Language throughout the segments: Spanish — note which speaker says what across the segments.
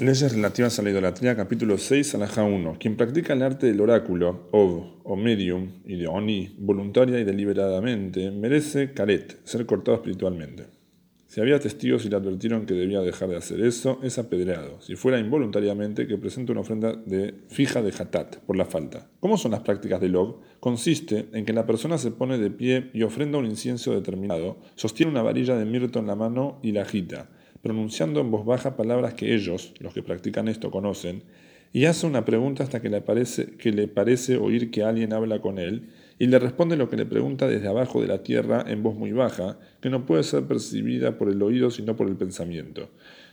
Speaker 1: Leyes relativas a la idolatría, capítulo 6, alaja 1. Quien practica el arte del oráculo, ov, o medium, y de oni, voluntaria y deliberadamente, merece caret, ser cortado espiritualmente. Si había testigos y le advirtieron que debía dejar de hacer eso, es apedreado. Si fuera involuntariamente, que presente una ofrenda de fija de hatat, por la falta. ¿Cómo son las prácticas de log? Consiste en que la persona se pone de pie y ofrenda un incienso determinado, sostiene una varilla de mirto en la mano y la agita pronunciando en voz baja palabras que ellos, los que practican esto, conocen, y hace una pregunta hasta que le parece, que le parece oír que alguien habla con él, y le responde lo que le pregunta desde abajo de la tierra en voz muy baja, que no puede ser percibida por el oído sino por el pensamiento.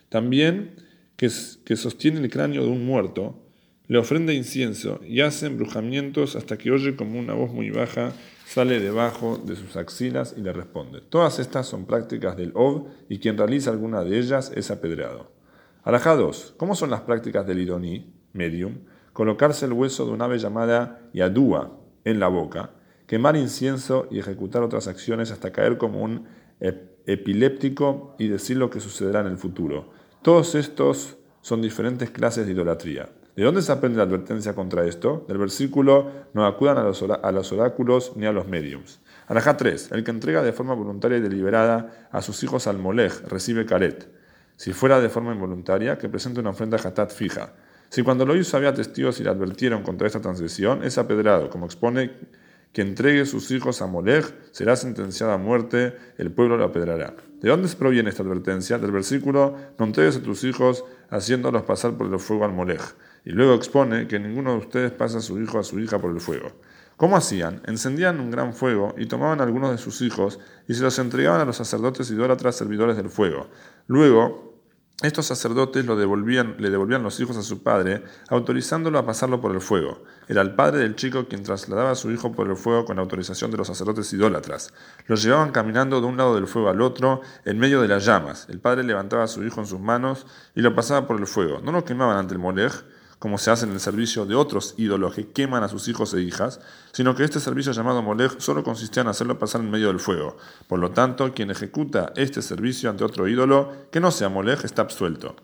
Speaker 1: También que, que sostiene el cráneo de un muerto, le ofrenda incienso y hace embrujamientos hasta que oye como una voz muy baja sale debajo de sus axilas y le responde. Todas estas son prácticas del Ov y quien realiza alguna de ellas es apedreado. Alajá 2. ¿Cómo son las prácticas del Ironí, medium? Colocarse el hueso de un ave llamada Yadúa en la boca, quemar incienso y ejecutar otras acciones hasta caer como un epiléptico y decir lo que sucederá en el futuro. Todos estos son diferentes clases de idolatría. ¿De dónde se aprende la advertencia contra esto? Del versículo, no acudan a los, oráculos ni a los mediums. Arajá 3. El que entrega de forma voluntaria y deliberada a sus hijos al molej recibe caret. Si fuera de forma involuntaria, que presente una ofrenda hatat fija. Si cuando lo hizo había testigos y le advirtieron contra esta transgresión, es apedrado, como expone que entregue sus hijos a Molej, será sentenciado a muerte, el pueblo lo apedrará. ¿De dónde proviene esta advertencia? Del versículo, no entregues a tus hijos haciéndolos pasar por el fuego al Molej. Y luego expone que ninguno de ustedes pasa a su hijo o a su hija por el fuego. ¿Cómo hacían? Encendían un gran fuego y tomaban algunos de sus hijos y se los entregaban a los sacerdotes idólatras servidores del fuego. Luego, estos sacerdotes lo devolvían, le devolvían los hijos a su padre, autorizándolo a pasarlo por el fuego. Era el padre del chico quien trasladaba a su hijo por el fuego con autorización de los sacerdotes idólatras. Los llevaban caminando de un lado del fuego al otro, en medio de las llamas. El padre levantaba a su hijo en sus manos y lo pasaba por el fuego. No lo quemaban ante el molej, como se hace en el servicio de otros ídolos que queman a sus hijos e hijas, sino que este servicio llamado Molech solo consistía en hacerlo pasar en medio del fuego. Por lo tanto, quien ejecuta este servicio ante otro ídolo que no sea Molech está absuelto.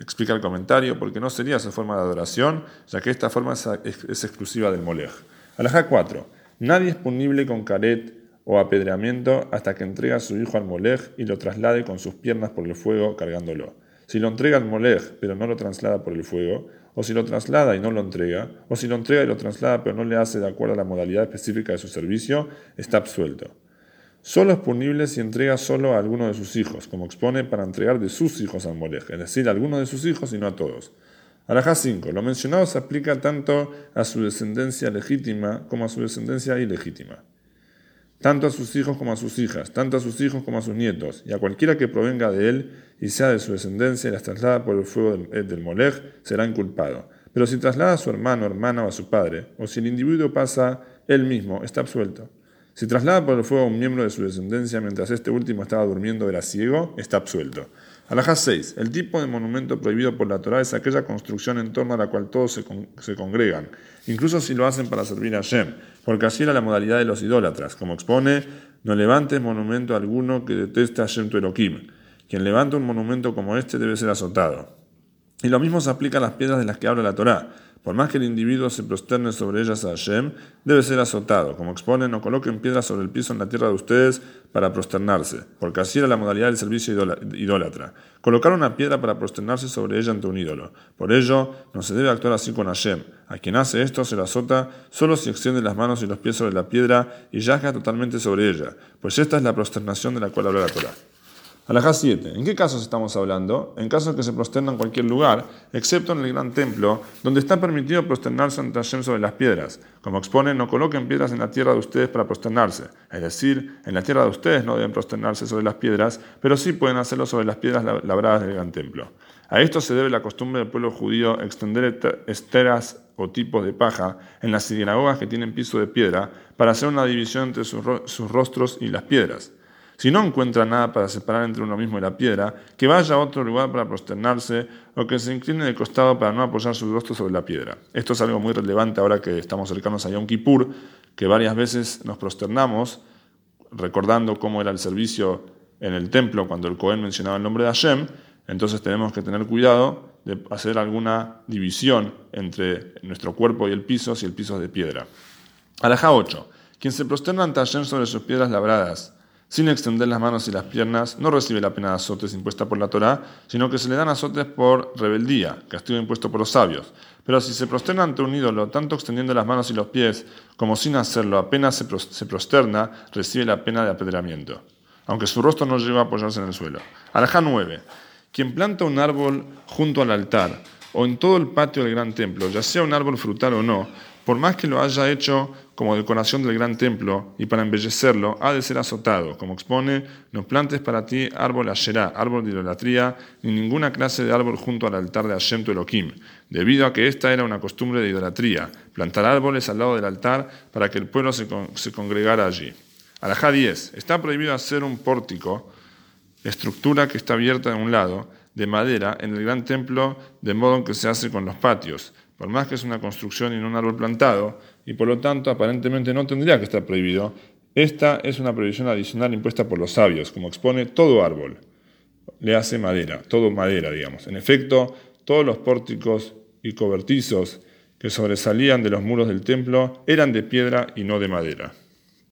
Speaker 1: Explica el comentario, porque no sería su forma de adoración, ya que esta forma es, exclusiva del Molech. Alajá 4. Nadie es punible con caret o apedreamiento hasta que entrega a su hijo al Molech y lo traslade con sus piernas por el fuego cargándolo. Si lo entrega al Molech, pero no lo traslada por el fuego, o si lo traslada y no lo entrega, o si lo entrega y lo traslada pero no le hace de acuerdo a la modalidad específica de su servicio, está absuelto. Solo es punible si entrega solo a alguno de sus hijos, como expone para entregar de sus hijos al Molej, es decir, a alguno de sus hijos y no a todos. Alajá 5. Lo mencionado se aplica tanto a su descendencia legítima como a su descendencia ilegítima tanto a sus hijos como a sus hijas, tanto a sus hijos como a sus nietos, y a cualquiera que provenga de él y sea de su descendencia y las traslada por el fuego del, del Molej, será inculpado. Pero si traslada a su hermano, hermana o a su padre, o si el individuo pasa él mismo, está absuelto. Si traslada por el fuego a un miembro de su descendencia mientras este último estaba durmiendo era ciego, está absuelto. Alajá 6. El tipo de monumento prohibido por la Torah es aquella construcción en torno a la cual todos se, congregan, incluso si lo hacen para servir a Shem, porque así era la modalidad de los idólatras. Como expone, no levantes monumento alguno que deteste a Shem tu Elohim. Quien levanta un monumento como este debe ser azotado. Y lo mismo se aplica a las piedras de las que habla la Torah. Por más que el individuo se prosterne sobre ellas a Hashem, debe ser azotado. Como expone, no coloquen piedras sobre el piso en la tierra de ustedes para prosternarse, porque así era la modalidad del servicio idólatra. Colocar una piedra para prosternarse sobre ella ante un ídolo. Por ello, no se debe actuar así con Hashem. A quien hace esto se la azota solo si extiende las manos y los pies sobre la piedra y yaja totalmente sobre ella, pues esta es la prosternación de la cual habla la Torah. Alajá 7. ¿En qué casos estamos hablando? En casos que se prosterna en cualquier lugar, excepto en el gran templo, donde está permitido prosternarse ante Hashem sobre las piedras. Como expone, no coloquen piedras en la tierra de ustedes para prosternarse. Es decir, en la tierra de ustedes no deben prosternarse sobre las piedras, pero sí pueden hacerlo sobre las piedras labradas del gran templo. A esto se debe la costumbre del pueblo judío extender esteras o tipos de paja en las sinagogas que tienen piso de piedra para hacer una división entre sus rostros y las piedras. Si no encuentra nada para separar entre uno mismo y la piedra, que vaya a otro lugar para prosternarse o que se incline de costado para no apoyar su rostro sobre la piedra. Esto es algo muy relevante ahora que estamos cercanos a Yom Kippur, que varias veces nos prosternamos recordando cómo era el servicio en el templo cuando el Cohen mencionaba el nombre de Hashem. Entonces tenemos que tener cuidado de hacer alguna división entre nuestro cuerpo y el piso si el piso es de piedra. Alajá 8. Quien se prosterna ante Hashem sobre sus piedras labradas, sin extender las manos y las piernas, no recibe la pena de azotes impuesta por la Torá, sino que se le dan azotes por rebeldía, castigo impuesto por los sabios. Pero si se prosterna ante un ídolo, tanto extendiendo las manos y los pies, como sin hacerlo, apenas se prosterna, recibe la pena de apedreamiento, aunque su rostro no llega a apoyarse en el suelo. Alajá 9. Quien planta un árbol junto al altar, o en todo el patio del gran templo, ya sea un árbol frutal o no, por más que lo haya hecho como decoración del gran templo y para embellecerlo, ha de ser azotado. Como expone, no plantes para ti árbol asherá, árbol de idolatría, ni ninguna clase de árbol junto al altar de Hashem tu Elohim, debido a que esta era una costumbre de idolatría, plantar árboles al lado del altar para que el pueblo se, se congregara allí. Alajá 10. Está prohibido hacer un pórtico, estructura que está abierta de un lado, de madera, en el gran templo, de modo que se hace con los patios por más que es una construcción y no un árbol plantado, y por lo tanto aparentemente no tendría que estar prohibido, esta es una prohibición adicional impuesta por los sabios, como expone todo árbol. Le hace madera, todo madera, digamos. En efecto, todos los pórticos y cobertizos que sobresalían de los muros del templo eran de piedra y no de madera.